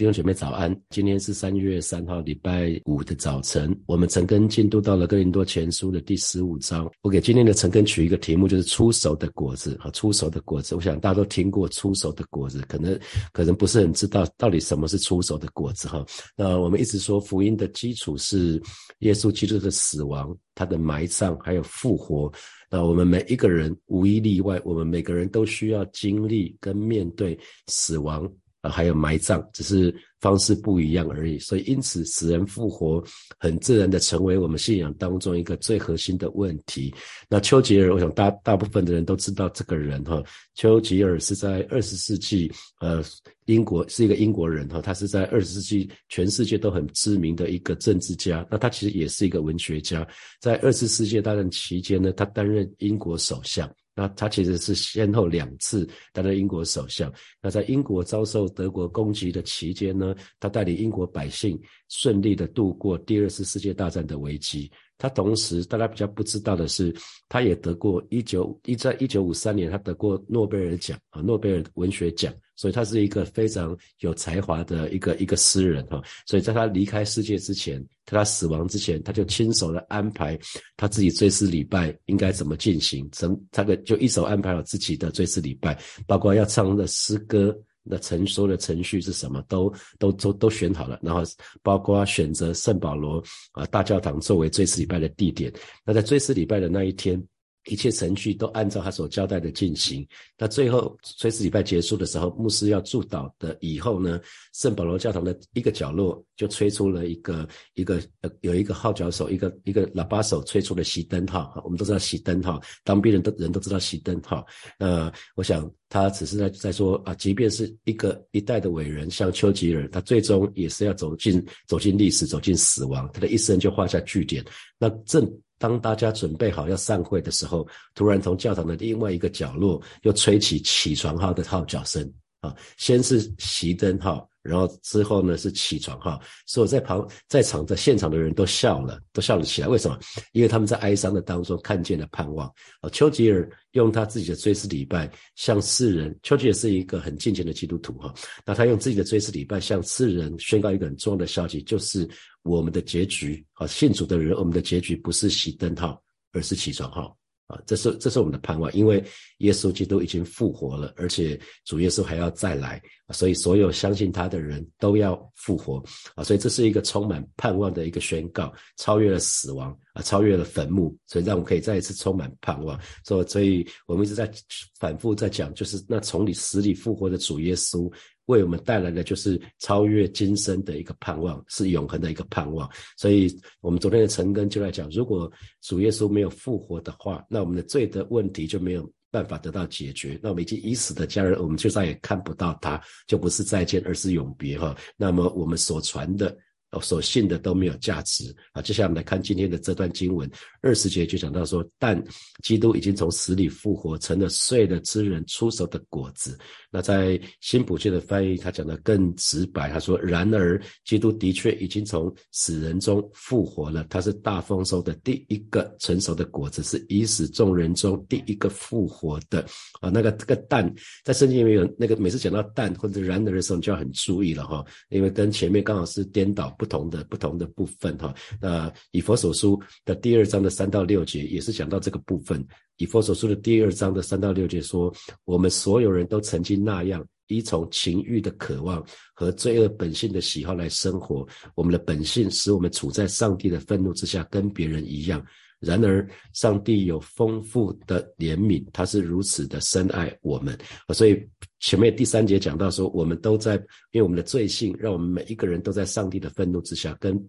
弟兄姐妹早安，今天是三月三号，礼拜五的早晨。我们陈根进度到了哥林多前书的第十五章。我给今天的陈根取一个题目，就是出手的果子啊，出手的果子。我想大家都听过出手的果子，可能可能不是很知道到底什么是出手的果子哈。那我们一直说福音的基础是耶稣基督的死亡、他的埋葬还有复活。那我们每一个人无一例外，我们每个人都需要经历跟面对死亡。啊，还有埋葬，只是方式不一样而已。所以，因此死人复活很自然的成为我们信仰当中一个最核心的问题。那丘吉尔，我想大大部分的人都知道这个人哈。丘吉尔是在二十世纪，呃，英国是一个英国人哈，他是在二十世纪全世界都很知名的一个政治家。那他其实也是一个文学家。在二次世界大战期间呢，他担任英国首相。那他其实是先后两次担任英国首相。那在英国遭受德国攻击的期间呢，他带领英国百姓顺利的度过第二次世界大战的危机。他同时，大家比较不知道的是，他也得过一九一在一九五三年，他得过诺贝尔奖啊，诺贝尔文学奖。所以他是一个非常有才华的一个一个诗人哈。所以在他离开世界之前，在他死亡之前，他就亲手的安排他自己追思礼拜应该怎么进行，怎他的就一手安排好自己的追思礼拜，包括要唱的诗歌。那成熟的程序是什么？都都都都选好了，然后包括选择圣保罗啊大教堂作为追思礼拜的地点。那在追思礼拜的那一天。一切程序都按照他所交代的进行。那最后追思礼拜结束的时候，牧师要祝祷的以后呢，圣保罗教堂的一个角落就吹出了一个一个呃有一个号角手，一个一个喇叭手吹出了熄灯号。我们都知道熄灯号，当兵人都人都知道熄灯号。那我想他只是在在说啊，即便是一个一代的伟人，像丘吉尔，他最终也是要走进走进历史，走进死亡，他的一生就画下句点。那正。当大家准备好要散会的时候，突然从教堂的另外一个角落又吹起起床号的号角声啊！先是熄灯号。然后之后呢是起床哈，所以在旁在场的现场的人都笑了，都笑了起来。为什么？因为他们在哀伤的当中看见了盼望。啊，丘吉尔用他自己的追思礼拜向世人，丘吉尔是一个很敬虔的基督徒哈，那他用自己的追思礼拜向世人宣告一个很重要的消息，就是我们的结局啊，信主的人，我们的结局不是熄灯号，而是起床号。啊，这是这是我们的盼望，因为耶稣基督已经复活了，而且主耶稣还要再来，所以所有相信他的人都要复活啊，所以这是一个充满盼望的一个宣告，超越了死亡啊，超越了坟墓，所以让我们可以再一次充满盼望。所以，所以我们一直在反复在讲，就是那从你死里复活的主耶稣。为我们带来的就是超越今生的一个盼望，是永恒的一个盼望。所以，我们昨天的陈根就在讲，如果主耶稣没有复活的话，那我们的罪的问题就没有办法得到解决。那我们已经已死的家人，我们就再也看不到他，就不是再见，而是永别哈。那么，我们所传的。哦所信的都没有价值啊！接下来我们来看今天的这段经文，二十节就讲到说，但基督已经从死里复活，成了睡了之人出手的果子。那在新普界的翻译，他讲的更直白，他说：然而，基督的确已经从死人中复活了，他是大丰收的第一个成熟的果子，是已死众人中第一个复活的啊！那个这个但在圣经里面有那个每次讲到但或者然而的时候，你就要很注意了哈，因为跟前面刚好是颠倒。不同的不同的部分哈，那以佛所书的第二章的三到六节也是讲到这个部分。以佛所书的第二章的三到六节说，我们所有人都曾经那样依从情欲的渴望和罪恶本性的喜好来生活，我们的本性使我们处在上帝的愤怒之下，跟别人一样。然而，上帝有丰富的怜悯，他是如此的深爱我们所以前面第三节讲到说，我们都在因为我们的罪性，让我们每一个人都在上帝的愤怒之下，跟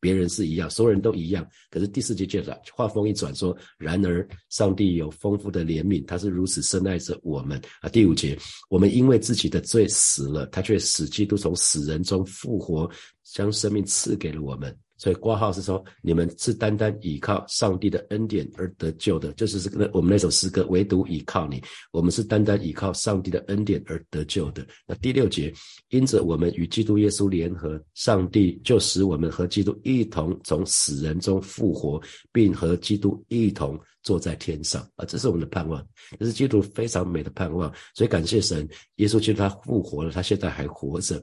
别人是一样，所有人都一样。可是第四节接着话锋一转说，然而上帝有丰富的怜悯，他是如此深爱着我们啊。第五节，我们因为自己的罪死了，他却使基督从死人中复活，将生命赐给了我们。所以挂号是说，你们是单单依靠上帝的恩典而得救的，就是这个我们那首诗歌，唯独依靠你。我们是单单依靠上帝的恩典而得救的。那第六节，因着我们与基督耶稣联合，上帝就使我们和基督一同从死人中复活，并和基督一同坐在天上啊！这是我们的盼望，这是基督非常美的盼望。所以感谢神，耶稣基督他复活了，他现在还活着。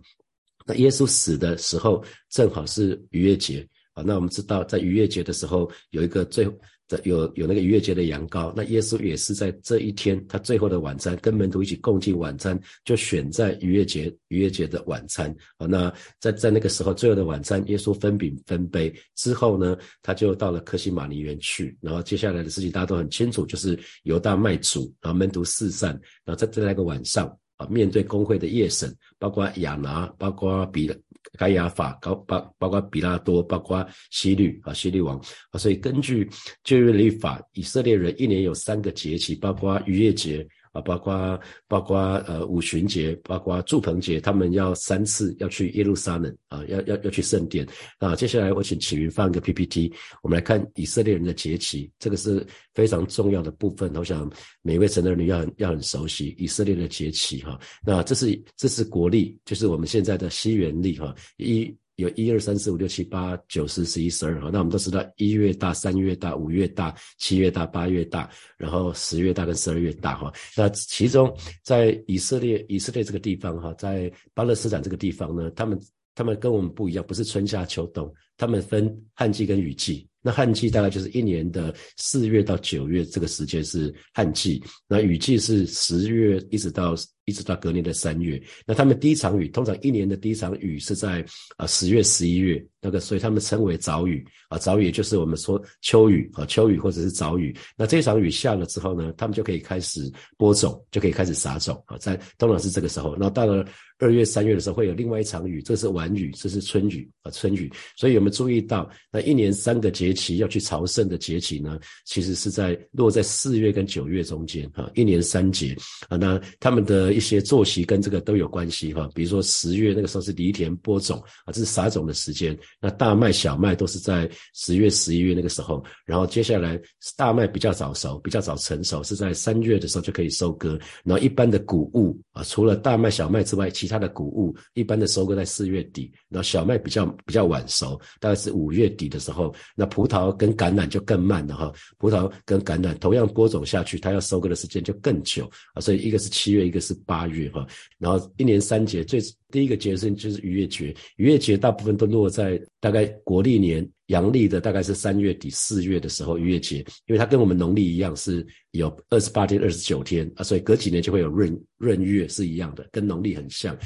那耶稣死的时候正好是逾越节啊。那我们知道，在逾越节的时候有一个最的有有那个逾越节的羊羔。那耶稣也是在这一天，他最后的晚餐跟门徒一起共进晚餐，就选在逾越节逾越节的晚餐啊。那在在那个时候最后的晚餐，耶稣分饼分杯之后呢，他就到了克西马尼园去。然后接下来的事情大家都很清楚，就是犹大卖主，然后门徒四散，然后在在那个晚上。啊，面对工会的夜审，包括亚拿，包括比该亚法，高包包括比拉多，包括希律啊，希律王啊，所以根据旧约律法，以色列人一年有三个节期，包括逾越节。啊，包括包括呃五旬节，包括祝棚节，他们要三次要去耶路撒冷啊，要要要去圣殿啊。接下来我请启云放一个 PPT，我们来看以色列人的节期，这个是非常重要的部分。我想每位神的人要很要很熟悉以色列的节期哈。那这是这是国历，就是我们现在的西元历哈一。有一二三四五六七八九十十一十二哈，那我们都知道一月大、三月大、五月大、七月大、八月大，然后十月大跟十二月大哈。那其中在以色列以色列这个地方哈，在巴勒斯坦这个地方呢，他们他们跟我们不一样，不是春夏秋冬，他们分旱季跟雨季。那旱季大概就是一年的四月到九月这个时间是旱季，那雨季是十月一直到。一直到隔年的三月，那他们第一场雨，通常一年的第一场雨是在啊十月、十一月，那个所以他们称为早雨啊，早雨就是我们说秋雨啊，秋雨或者是早雨。那这场雨下了之后呢，他们就可以开始播种，就可以开始撒种啊，在通常是这个时候。那到了二月、三月的时候，会有另外一场雨，这是晚雨，这是春雨啊，春雨。所以有没有注意到，那一年三个节气要去朝圣的节气呢？其实是在落在四月跟九月中间哈，一年三节啊，那他们的。一些作息跟这个都有关系哈，比如说十月那个时候是犁田播种啊，这是撒种的时间。那大麦、小麦都是在十月、十一月那个时候。然后接下来大麦比较早熟，比较早成熟，是在三月的时候就可以收割。然后一般的谷物啊，除了大麦、小麦之外，其其他的谷物一般的收割在四月底。然后小麦比较比较晚熟，大概是五月底的时候。那葡萄跟橄榄就更慢了哈，葡萄跟橄榄同样播种下去，它要收割的时间就更久啊。所以一个是七月，一个是。八月哈，然后一年三节，最第一个节日就是逾越节，逾越节大部分都落在大概国历年阳历的大概是三月底四月的时候逾越节，因为它跟我们农历一样是有二十八天、二十九天啊，所以隔几年就会有闰闰月是一样的，跟农历很像。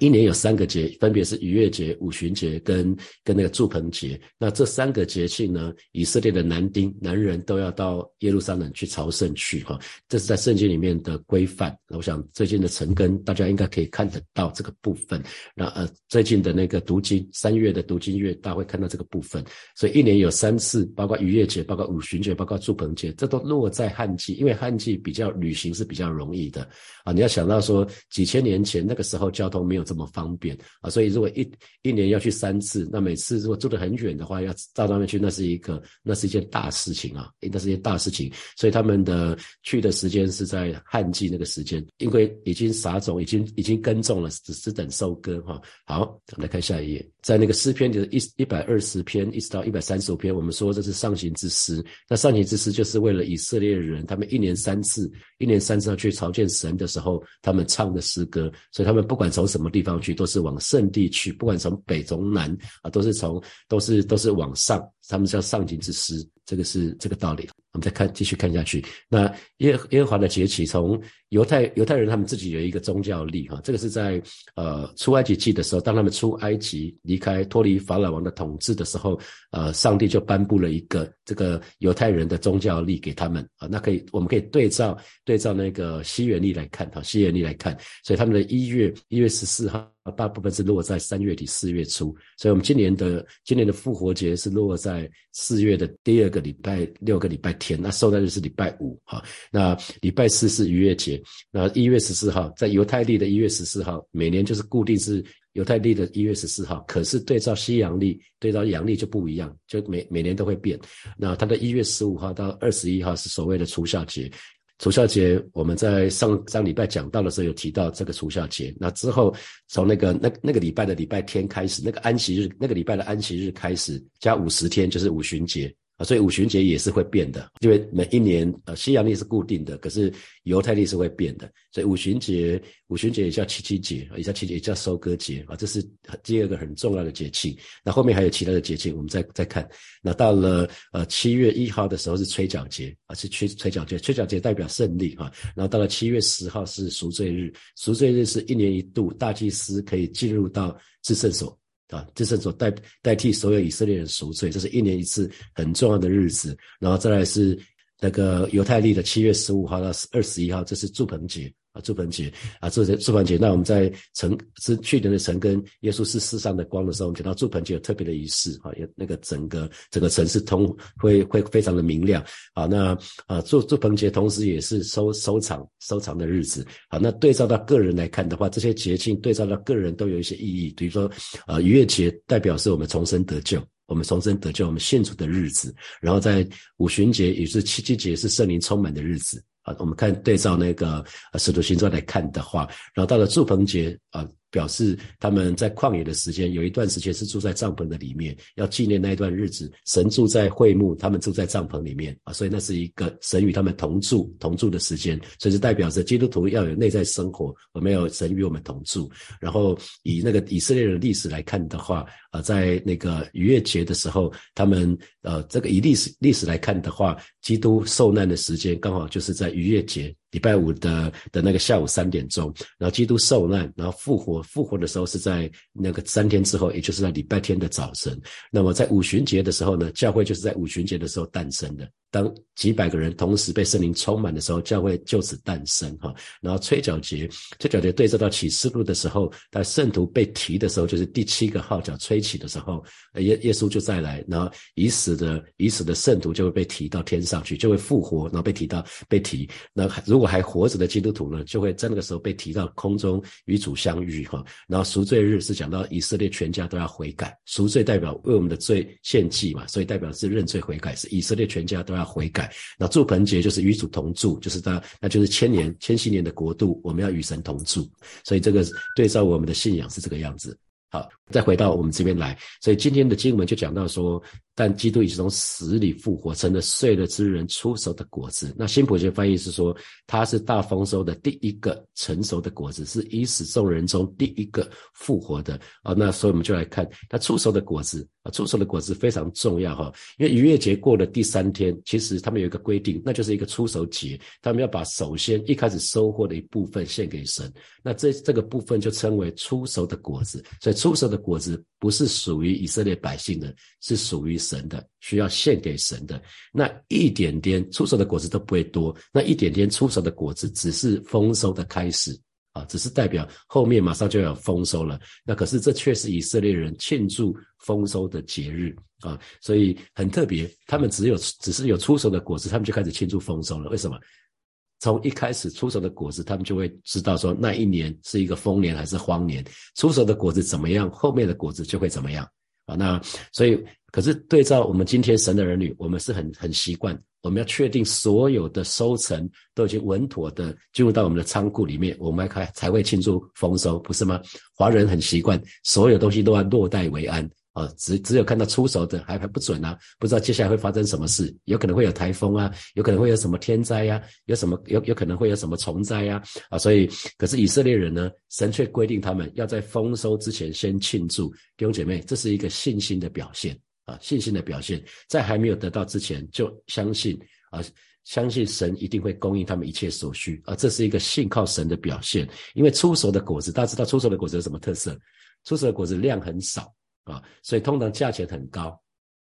一年有三个节，分别是逾越节、五旬节跟跟那个祝棚节。那这三个节庆呢，以色列的男丁、男人都要到耶路撒冷去朝圣去哈。这是在圣经里面的规范。我想最近的晨更，大家应该可以看得到这个部分。那呃，最近的那个读经，三月的读经月，大家会看到这个部分。所以一年有三次，包括逾越节、包括五旬节、包括祝棚节，这都落在旱季，因为旱季比较旅行是比较容易的啊。你要想到说，几千年前那个时候交通没有。这么方便啊！所以如果一一年要去三次，那每次如果住得很远的话，要到那边去，那是一个那是一件大事情啊！那是一件大事情。所以他们的去的时间是在旱季那个时间，因为已经撒种，已经已经耕种了，只是等收割哈。好，我们来看下一页，在那个诗篇，就是一一百二十篇一直到一百三十五篇，我们说这是上行之诗。那上行之诗就是为了以色列人，他们一年三次，一年三次要去朝见神的时候，他们唱的诗歌。所以他们不管从什么地。方去都是往圣地去，不管从北从南啊，都是从都是都是往上，他们叫上行之诗，这个是这个道理。我们再看继续看下去，那耶耶华的节期，从犹太犹太人他们自己有一个宗教历哈，这个是在呃出埃及记的时候，当他们出埃及离开脱离法老王的统治的时候，呃上帝就颁布了一个这个犹太人的宗教历给他们啊，那可以我们可以对照对照那个西元历来看哈，西元历来看，所以他们的一月一月十四号。大部分是落在三月底四月初，所以我们今年的今年的复活节是落在四月的第二个礼拜六个礼拜天，那受的日是礼拜五哈，那礼拜四是逾越节，那一月十四号在犹太历的一月十四号，每年就是固定是犹太历的一月十四号，可是对照西洋历对照阳历就不一样，就每每年都会变，那它的一月十五号到二十一号是所谓的除孝节。除孝节，我们在上上礼拜讲到的时候有提到这个除孝节。那之后，从那个那那个礼拜的礼拜天开始，那个安息日，那个礼拜的安息日开始，加五十天就是五旬节啊，所以五旬节也是会变的，因为每一年呃西洋历是固定的，可是犹太历是会变的，所以五旬节五旬节也叫七七节，也叫七也叫收割节啊，这是第二个很重要的节庆。那后面还有其他的节庆，我们再再看。那到了呃七月一号的时候是吹角节啊，是吹吹角节，吹角节代表胜利哈。然后到了七月十号是赎罪日，赎罪日是一年一度大祭司可以进入到至圣所。啊，这是所代代替所有以色列人赎罪，这是一年一次很重要的日子。然后再来是那个犹太历的七月十五号到二十一号，这是祝棚节。祝盆节啊，祝祝盆节。那我们在成是去年的城跟耶稣是世上的光的时候，我们讲到祝盆节有特别的仪式啊，有那个整个整个城市通会会非常的明亮啊。那啊祝祝盆节同时也是收收藏收藏的日子啊。那对照到个人来看的话，这些节庆对照到个人都有一些意义。比如说啊逾越节代表是我们重生得救，我们重生得救，我们献主的日子。然后在五旬节也是七七节是圣灵充满的日子。我们看对照那个《使徒行传》来看的话，然后到了祝棚节啊。表示他们在旷野的时间，有一段时间是住在帐篷的里面，要纪念那一段日子。神住在会幕，他们住在帐篷里面啊，所以那是一个神与他们同住同住的时间，所以是代表着基督徒要有内在生活，而没有神与我们同住。然后以那个以色列的历史来看的话，啊，在那个逾越节的时候，他们呃，这个以历史历史来看的话，基督受难的时间刚好就是在逾越节。礼拜五的的那个下午三点钟，然后基督受难，然后复活。复活的时候是在那个三天之后，也就是在礼拜天的早晨。那么在五旬节的时候呢，教会就是在五旬节的时候诞生的。当几百个人同时被圣灵充满的时候，教会就此诞生哈。然后吹角节，吹角节对照到启示录的时候，当圣徒被提的时候，就是第七个号角吹起的时候，耶耶稣就再来，然后已死的已死的圣徒就会被提到天上去，就会复活，然后被提到被提。那如如果还活着的基督徒呢，就会在那个时候被提到空中与主相遇哈。然后赎罪日是讲到以色列全家都要悔改，赎罪代表为我们的罪献祭嘛，所以代表是认罪悔改，是以色列全家都要。悔改，那祝盆节就是与主同住，就是他，那就是千年、千禧年的国度，我们要与神同住，所以这个对照我们的信仰是这个样子。好，再回到我们这边来，所以今天的经文就讲到说。但基督已经从死里复活，成了睡了之人出手的果子。那新普学翻译是说，他是大丰收的第一个成熟的果子，是以死众人中第一个复活的啊。那所以我们就来看他出手的果子啊，出手的果子非常重要哈。因为逾越节过了第三天，其实他们有一个规定，那就是一个出手节，他们要把首先一开始收获的一部分献给神。那这这个部分就称为出手的果子。所以出手的果子不是属于以色列百姓的，是属于。神的需要献给神的那一点点出手的果子都不会多，那一点点出手的果子只是丰收的开始啊，只是代表后面马上就要丰收了。那可是这却是以色列人庆祝丰收的节日啊，所以很特别。他们只有只是有出手的果子，他们就开始庆祝丰收了。为什么？从一开始出手的果子，他们就会知道说那一年是一个丰年还是荒年。出手的果子怎么样，后面的果子就会怎么样啊。那所以。可是对照我们今天神的儿女，我们是很很习惯，我们要确定所有的收成都已经稳妥的进入到我们的仓库里面，我们开才会庆祝丰收，不是吗？华人很习惯，所有东西都要落袋为安。啊，只只有看到出手的还还不准啊，不知道接下来会发生什么事，有可能会有台风啊，有可能会有什么天灾呀，有什么有有可能会有什么虫灾呀，啊，所以可是以色列人呢，神却规定他们要在丰收之前先庆祝，弟兄姐妹，这是一个信心的表现啊，信心的表现，在还没有得到之前就相信啊，相信神一定会供应他们一切所需啊，这是一个信靠神的表现，因为出熟的果子，大家知道出熟的果子有什么特色？出熟的果子量很少。啊，所以通常价钱很高，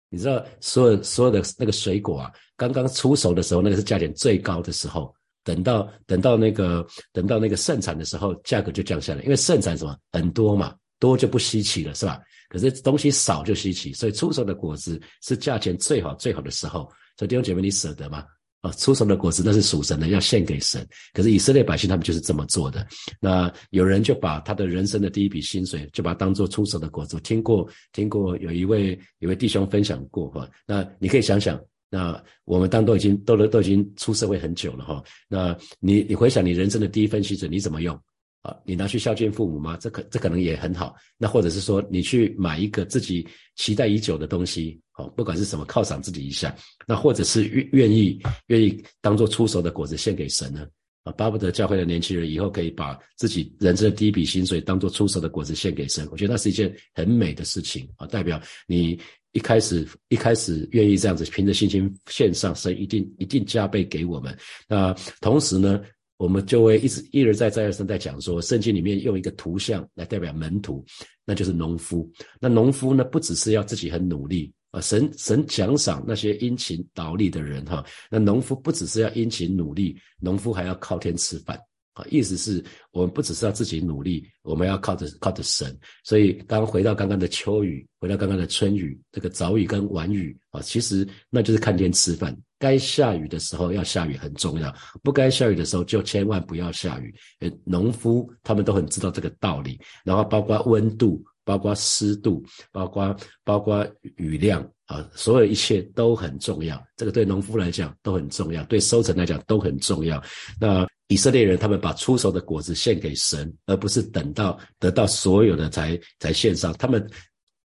你知道，所有所有的那个水果啊，刚刚出手的时候，那个是价钱最高的时候。等到等到那个等到那个盛产的时候，价格就降下来，因为盛产什么很多嘛，多就不稀奇了，是吧？可是东西少就稀奇，所以出售的果子是价钱最好最好的时候。所以弟兄姐妹，你舍得吗？啊，出熟的果子那是属神的，要献给神。可是以色列百姓他们就是这么做的。那有人就把他的人生的第一笔薪水，就把它当做出手的果子。听过听过有一位有位弟兄分享过哈。那你可以想想，那我们当都已经都都都已经出社会很久了哈。那你你回想你人生的第一份薪水你怎么用？啊，你拿去孝敬父母吗？这可这可能也很好。那或者是说，你去买一个自己期待已久的东西，好，不管是什么，犒赏自己一下。那或者是愿愿意愿意当做出手的果子献给神呢？啊，巴不得教会的年轻人以后可以把自己人生的第一笔薪水当做出手的果子献给神。我觉得那是一件很美的事情啊，代表你一开始一开始愿意这样子凭着信心献上，神一定一定加倍给我们。那同时呢？我们就会一直一而再再而三在讲说，圣经里面用一个图像来代表门徒，那就是农夫。那农夫呢，不只是要自己很努力啊，神神奖赏那些殷勤劳力的人哈。那农夫不只是要殷勤努力，农夫还要靠天吃饭。啊，意思是我们不只是要自己努力，我们要靠着靠着神。所以，刚回到刚刚的秋雨，回到刚刚的春雨，这个早雨跟晚雨啊，其实那就是看天吃饭。该下雨的时候要下雨很重要，不该下雨的时候就千万不要下雨。呃，农夫他们都很知道这个道理。然后，包括温度，包括湿度，包括包括雨量啊，所有一切都很重要。这个对农夫来讲都很重要，对收成来讲都很重要。那以色列人他们把出熟的果子献给神，而不是等到得到所有的才才献上。他们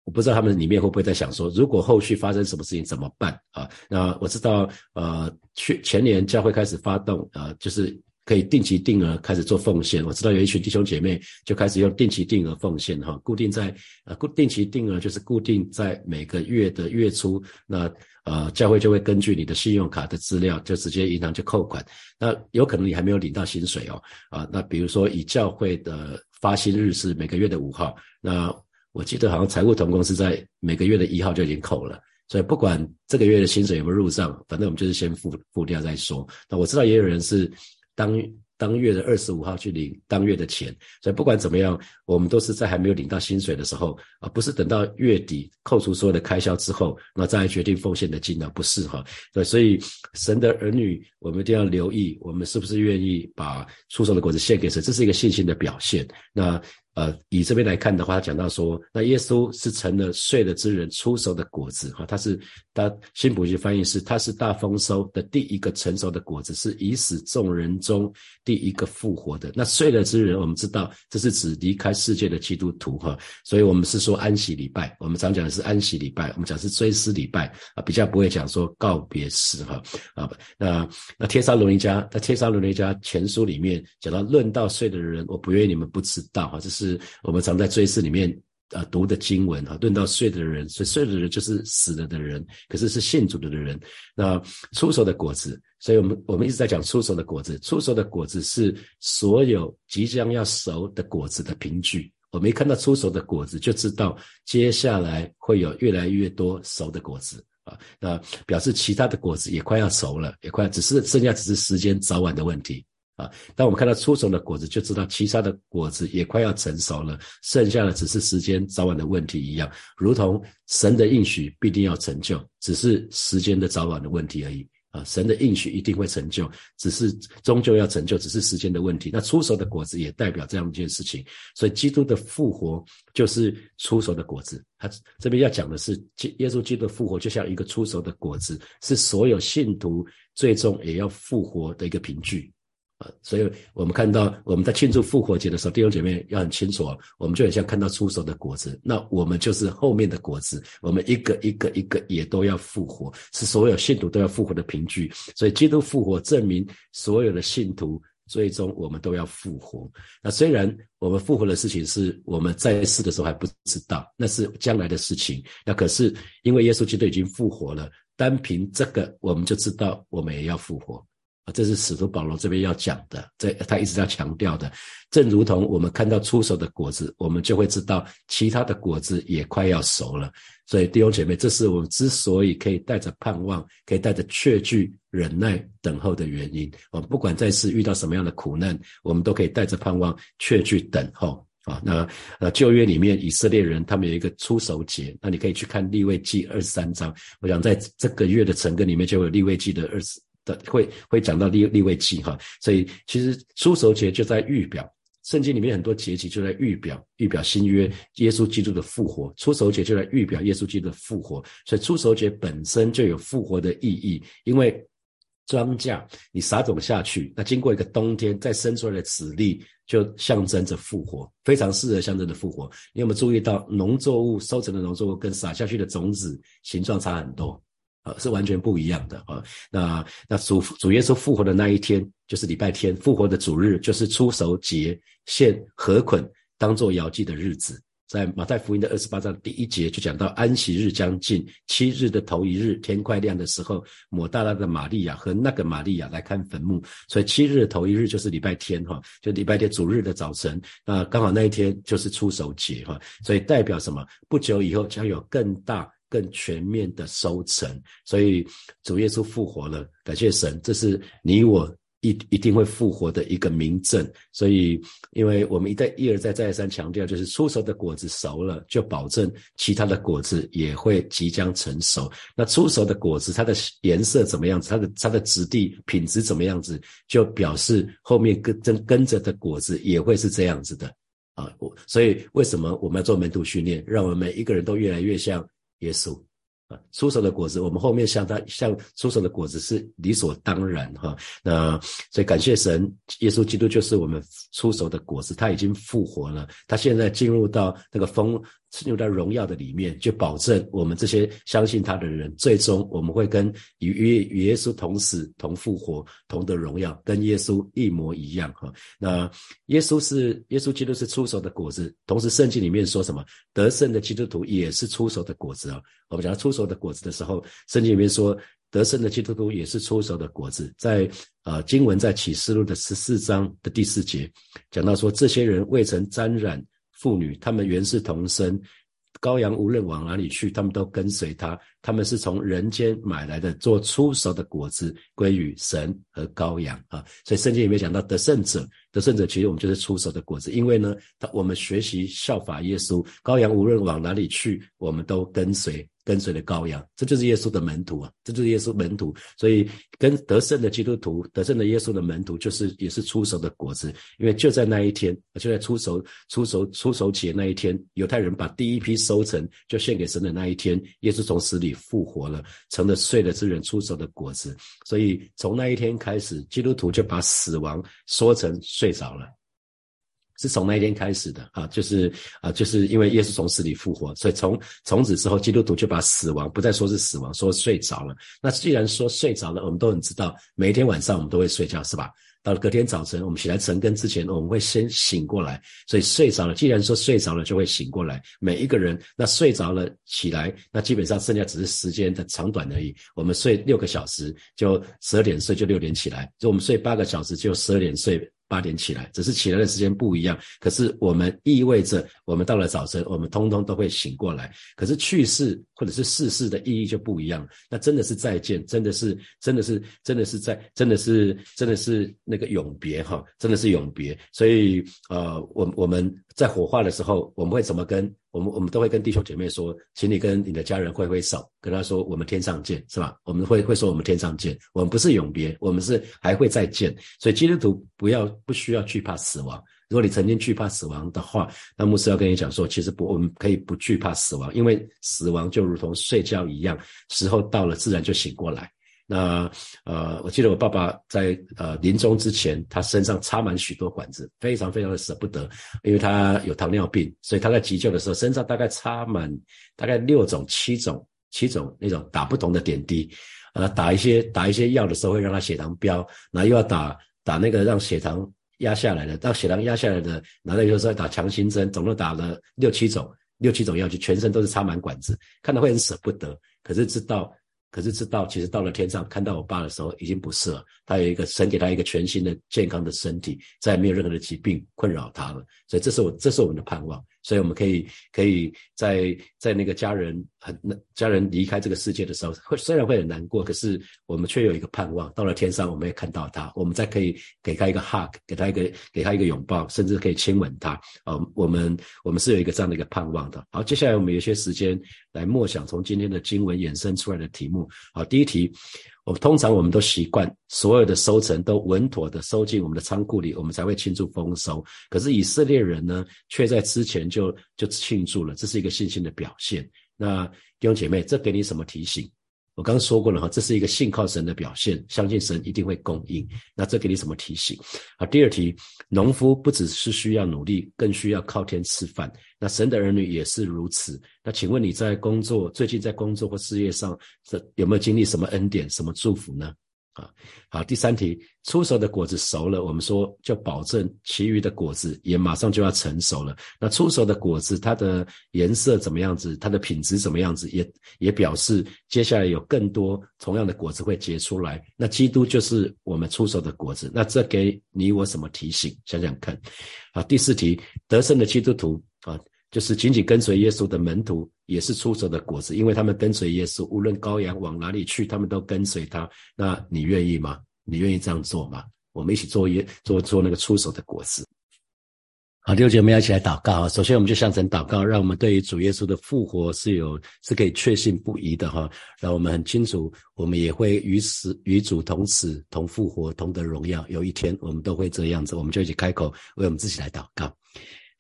我不知道他们里面会不会在想说，如果后续发生什么事情怎么办啊？那我知道，呃，去前年教会开始发动，呃，就是。可以定期定额开始做奉献，我知道有一群弟兄姐妹就开始用定期定额奉献哈，固定在呃固定期定额就是固定在每个月的月初，那呃教会就会根据你的信用卡的资料，就直接银行就扣款，那有可能你还没有领到薪水哦，啊，那比如说以教会的发薪日是每个月的五号，那我记得好像财务同工是在每个月的一号就已经扣了，所以不管这个月的薪水有没有入账，反正我们就是先付付掉再说。那我知道也有人是。当当月的二十五号去领当月的钱，所以不管怎么样，我们都是在还没有领到薪水的时候啊，不是等到月底扣除所有的开销之后，那再来决定奉献的金额，不是哈。对，所以神的儿女，我们一定要留意，我们是不是愿意把出售的果子献给神，这是一个信心的表现。那。呃，以这边来看的话，他讲到说，那耶稣是成了睡了之人出熟的果子，哈，他是他新普学翻译是他是大丰收的第一个成熟的果子，是已死众人中第一个复活的。那睡了之人，我们知道这是指离开世界的基督徒，哈，所以我们是说安息礼拜，我们常讲的是安息礼拜，我们讲是追思礼拜啊，比较不会讲说告别式，哈，啊，那那帖撒罗尼迦，在帖撒罗尼迦前书里面讲到论到睡的人，我不愿意你们不知道，哈，这是。是我们常在追思里面啊读的经文哈，论到睡的人，所以睡的人就是死了的人，可是是信主的的人。那出熟的果子，所以我们我们一直在讲出熟的果子，出熟的果子是所有即将要熟的果子的凭据。我们一看到出熟的果子，就知道接下来会有越来越多熟的果子啊。那表示其他的果子也快要熟了，也快，只是剩下只是时间早晚的问题。啊，当我们看到出熟的果子，就知道其他的果子也快要成熟了，剩下的只是时间早晚的问题一样，如同神的应许必定要成就，只是时间的早晚的问题而已。啊，神的应许一定会成就，只是终究要成就，只是时间的问题。那出熟的果子也代表这样一件事情，所以基督的复活就是出熟的果子。他这边要讲的是，耶稣基督的复活就像一个出熟的果子，是所有信徒最终也要复活的一个凭据。所以我们看到我们在庆祝复活节的时候，弟兄姐妹要很清楚哦，我们就很像看到出手的果子，那我们就是后面的果子，我们一个一个一个也都要复活，是所有信徒都要复活的凭据。所以基督复活证明所有的信徒最终我们都要复活。那虽然我们复活的事情是我们在世的时候还不知道，那是将来的事情。那可是因为耶稣基督已经复活了，单凭这个我们就知道我们也要复活。啊，这是使徒保罗这边要讲的，这他一直在强调的。正如同我们看到出手的果子，我们就会知道其他的果子也快要熟了。所以弟兄姐妹，这是我们之所以可以带着盼望，可以带着确据、忍耐等候的原因。我们不管再次遇到什么样的苦难，我们都可以带着盼望、确据等候。啊，那呃旧约里面以色列人他们有一个出手节，那你可以去看立位记二十三章。我想在这个月的成根里面就有立位记的二十。的会会讲到立立位记哈，所以其实出手节就在预表，圣经里面很多节期就在预表预表新约耶稣基督的复活，出手节就在预表耶稣基督的复活，所以出手节本身就有复活的意义，因为庄稼，你撒种下去，那经过一个冬天再生出来的籽粒，就象征着复活，非常适合象征着复活。你有没有注意到农作物收成的农作物跟撒下去的种子形状差很多？啊，是完全不一样的啊。那那主主耶稣复活的那一天，就是礼拜天，复活的主日就是出手节，献禾捆当做摇祭的日子。在马太福音的二十八章第一节就讲到安息日将近，七日的头一日，天快亮的时候，抹大拉的玛利亚和那个玛利亚来看坟墓，所以七日的头一日就是礼拜天哈，就礼拜天主日的早晨，那刚好那一天就是出手节哈，所以代表什么？不久以后将有更大、更全面的收成，所以主耶稣复活了，感谢神，这是你我。一一定会复活的一个明证，所以，因为我们一再一而再再三强调，就是出熟的果子熟了，就保证其他的果子也会即将成熟。那出熟的果子，它的颜色怎么样子，它的它的质地品质怎么样子，就表示后面跟跟跟着的果子也会是这样子的啊。所以为什么我们要做门徒训练，让我们每一个人都越来越像耶稣啊？出手的果子，我们后面像他像出手的果子是理所当然哈。那所以感谢神，耶稣基督就是我们出手的果子，他已经复活了，他现在进入到那个丰。进入到荣耀的里面，就保证我们这些相信他的人，最终我们会跟与与与耶稣同死、同复活、同得荣耀，跟耶稣一模一样哈。那耶稣是耶稣基督是出手的果子，同时圣经里面说什么得胜的基督徒也是出手的果子啊。我们讲出手的果子的时候，圣经里面说得胜的基督徒也是出手的果子，在呃经文在启示录的十四章的第四节讲到说，这些人未曾沾染。妇女，他们原是同生，羔羊无论往哪里去，他们都跟随他。他们是从人间买来的，做出熟的果子归于神和羔羊啊。所以圣经里面讲到得胜者，得胜者其实我们就是出熟的果子，因为呢，他我们学习效法耶稣，羔羊无论往哪里去，我们都跟随。跟随的羔羊，这就是耶稣的门徒啊，这就是耶稣门徒。所以，跟得胜的基督徒、得胜的耶稣的门徒，就是也是出手的果子。因为就在那一天，就在出手、出手、出手节那一天，犹太人把第一批收成就献给神的那一天，耶稣从死里复活了，成了睡了之人出手的果子。所以，从那一天开始，基督徒就把死亡说成睡着了。是从那一天开始的啊，就是啊，就是因为耶稣从死里复活，所以从从此之后，基督徒就把死亡不再说是死亡，说睡着了。那既然说睡着了，我们都很知道，每一天晚上我们都会睡觉，是吧？到了隔天早晨，我们起来晨更之前，我们会先醒过来。所以睡着了，既然说睡着了就会醒过来，每一个人那睡着了起来，那基本上剩下只是时间的长短而已。我们睡六个小时，就十二点睡就六点起来；就我们睡八个小时，就十二点睡。八点起来，只是起来的时间不一样。可是我们意味着，我们到了早晨，我们通通都会醒过来。可是去世或者是世事的意义就不一样。那真的是再见，真的是，真的是，真的是在，真的是，真的是那个永别哈，真的是永别。所以呃，我我们在火化的时候，我们会怎么跟？我们我们都会跟弟兄姐妹说，请你跟你的家人挥挥手，跟他说我们天上见，是吧？我们会会说我们天上见，我们不是永别，我们是还会再见。所以基督徒不要不需要惧怕死亡。如果你曾经惧怕死亡的话，那牧师要跟你讲说，其实不，我们可以不惧怕死亡，因为死亡就如同睡觉一样，时候到了自然就醒过来。那呃，我记得我爸爸在呃临终之前，他身上插满许多管子，非常非常的舍不得，因为他有糖尿病，所以他在急救的时候身上大概插满大概六种、七种、七种那种打不同的点滴，呃，打一些打一些药的时候会让他血糖飙，然后又要打打那个让血糖压下来的，当血糖压下来的，然后又说打强心针，总共打了六七种，六七种药剂全身都是插满管子，看到会很舍不得，可是知道。可是知道，其实到了天上看到我爸的时候，已经不是了。他有一个神给他一个全新的健康的身体，再也没有任何的疾病困扰他了。所以这是我，这是我们的盼望。所以我们可以可以在在那个家人很家人离开这个世界的时候，会虽然会很难过，可是我们却有一个盼望，到了天上我们会看到他，我们再可以给他一个 hug，给他一个给他一个拥抱，甚至可以亲吻他。啊，我们我们是有一个这样的一个盼望的。好，接下来我们有些时间来默想从今天的经文衍生出来的题目。好，第一题。我通常我们都习惯所有的收成都稳妥的收进我们的仓库里，我们才会庆祝丰收。可是以色列人呢，却在之前就就庆祝了，这是一个信心的表现。那弟兄姐妹，这给你什么提醒？我刚刚说过了哈，这是一个信靠神的表现，相信神一定会供应。那这给你什么提醒？好，第二题，农夫不只是需要努力，更需要靠天吃饭。那神的儿女也是如此。那请问你在工作，最近在工作或事业上，这有没有经历什么恩典、什么祝福呢？啊，好，第三题，出熟的果子熟了，我们说就保证其余的果子也马上就要成熟了。那出熟的果子，它的颜色怎么样子，它的品质怎么样子，也也表示接下来有更多同样的果子会结出来。那基督就是我们出熟的果子，那这给你我什么提醒？想想看。好，第四题，得胜的基督徒啊。就是紧紧跟随耶稣的门徒，也是出手的果子，因为他们跟随耶稣，无论羔羊往哪里去，他们都跟随他。那你愿意吗？你愿意这样做吗？我们一起做耶，做做那个出手的果子。好，弟兄姐妹，一起来祷告啊！首先，我们就向神祷告，让我们对于主耶稣的复活是有是可以确信不疑的哈。让我们很清楚，我们也会与死与主同死、同复活、同得荣耀。有一天，我们都会这样子。我们就一起开口为我们自己来祷告。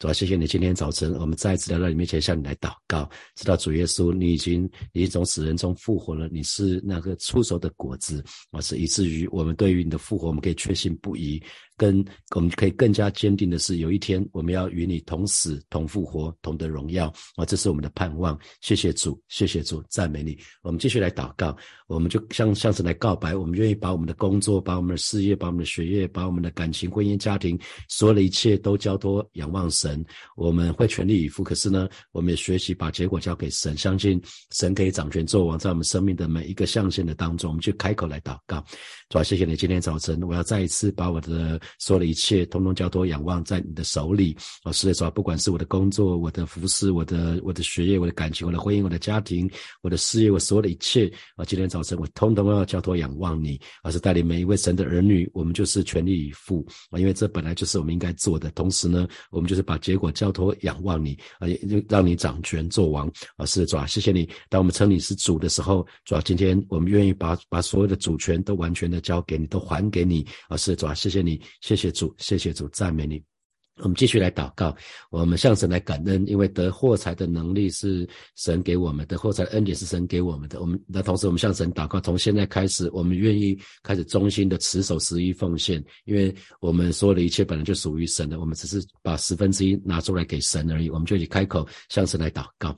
主要，谢谢你今天早晨，我们再次来到你面前向你来祷告，知道主耶稣，你已经你从死人中复活了，你是那个出手的果子，而，是以至于我们对于你的复活，我们可以确信不疑。跟我们可以更加坚定的是，有一天我们要与你同死、同复活、同得荣耀啊！这是我们的盼望。谢谢主，谢谢主，赞美你。我们继续来祷告，我们就向向神来告白，我们愿意把我们的工作、把我们的事业、把我们的学业、把我们的感情、婚姻、家庭，所有的一切都交托、仰望神。我们会全力以赴，可是呢，我们也学习把结果交给神，相信神可以掌权作王，在我们生命的每一个象限的当中，我们就开口来祷告。主啊，谢谢你，今天早晨我要再一次把我的。所有的一切，通通交托仰望在你的手里。啊，是的，主啊，不管是我的工作、我的服饰、我的我的学业、我的感情、我的婚姻、我的家庭、我的事业，我所有的一切，啊，今天早晨我通通要交托仰望你。而是带领每一位神的儿女，我们就是全力以赴啊，因为这本来就是我们应该做的。同时呢，我们就是把结果交托仰望你，啊，就让你掌权做王。啊，是的，主啊，谢谢你。当我们称你是主的时候，主啊，今天我们愿意把把所有的主权都完全的交给你，都还给你。啊，是的，主啊，谢谢你。谢谢主，谢谢主，赞美你。我们继续来祷告，我们向神来感恩，因为得获财的能力是神给我们的，获财的恩典是神给我们的。我们的同时，我们向神祷告，从现在开始，我们愿意开始忠心的持守十一奉献，因为我们所有的一切本来就属于神的，我们只是把十分之一拿出来给神而已。我们就以开口向神来祷告，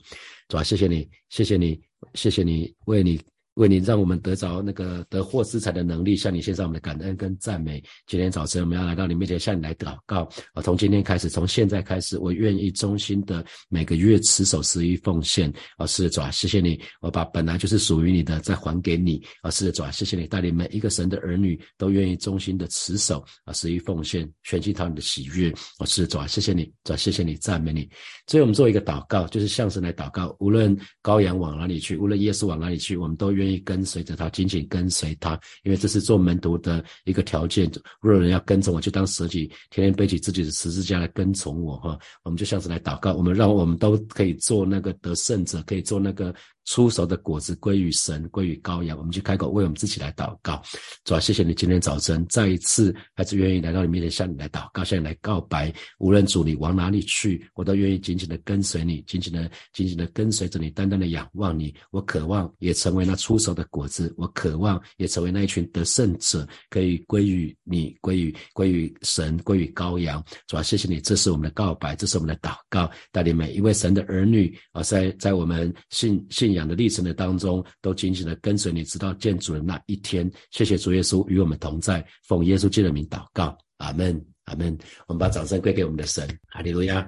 主啊，谢谢你，谢谢你，谢谢你，为你。为你让我们得着那个得获资财的能力，向你献上我们的感恩跟赞美。今天早晨我们要来到你面前，向你来祷告啊！从今天开始，从现在开始，我愿意衷心的每个月持守十一奉献啊！是的，主，谢谢你，我把本来就是属于你的再还给你啊！是的，主，谢谢你带领每一个神的儿女都愿意衷心的持守啊十一奉献，全心讨你的喜悦啊！是的，主，谢谢你，主，谢谢你，赞美你。所以我们做一个祷告，就是向神来祷告，无论羔羊往哪里去，无论耶稣往哪里去，我们都愿。愿意跟随着他，紧紧跟随他，因为这是做门徒的一个条件。若人要跟从我，就当舍己，天天背起自己的十字架来跟从我。哈，我们就像是来祷告，我们让我们都可以做那个得胜者，可以做那个。出熟的果子归于神，归于羔羊。我们去开口为我们自己来祷告，主啊，谢谢你今天早晨再一次还是愿意来到你面前向你来祷告，向你来告白。无论主你往哪里去，我都愿意紧紧的跟随你，紧紧的紧紧的跟随着你，单单的仰望你。我渴望也成为那出熟的果子，我渴望也成为那一群得胜者，可以归于你，归于归于神，归于羔羊。主啊，谢谢你，这是我们的告白，这是我们的祷告，带领每一位神的儿女啊，在在我们信信。养的历程的当中，都紧紧的跟随你，直到见主的那一天。谢谢主耶稣与我们同在，奉耶稣基督的名祷告，阿门，阿门。我们把掌声归给我们的神，哈利路亚。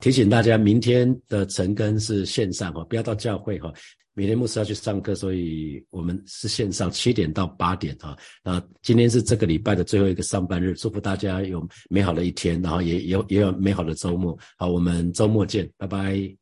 提醒大家，明天的晨更是线上哈，不要到教会哈。明天牧师要去上课，所以我们是线上七点到八点哈。那今天是这个礼拜的最后一个上班日，祝福大家有美好的一天，然后也有也有美好的周末。好，我们周末见，拜拜。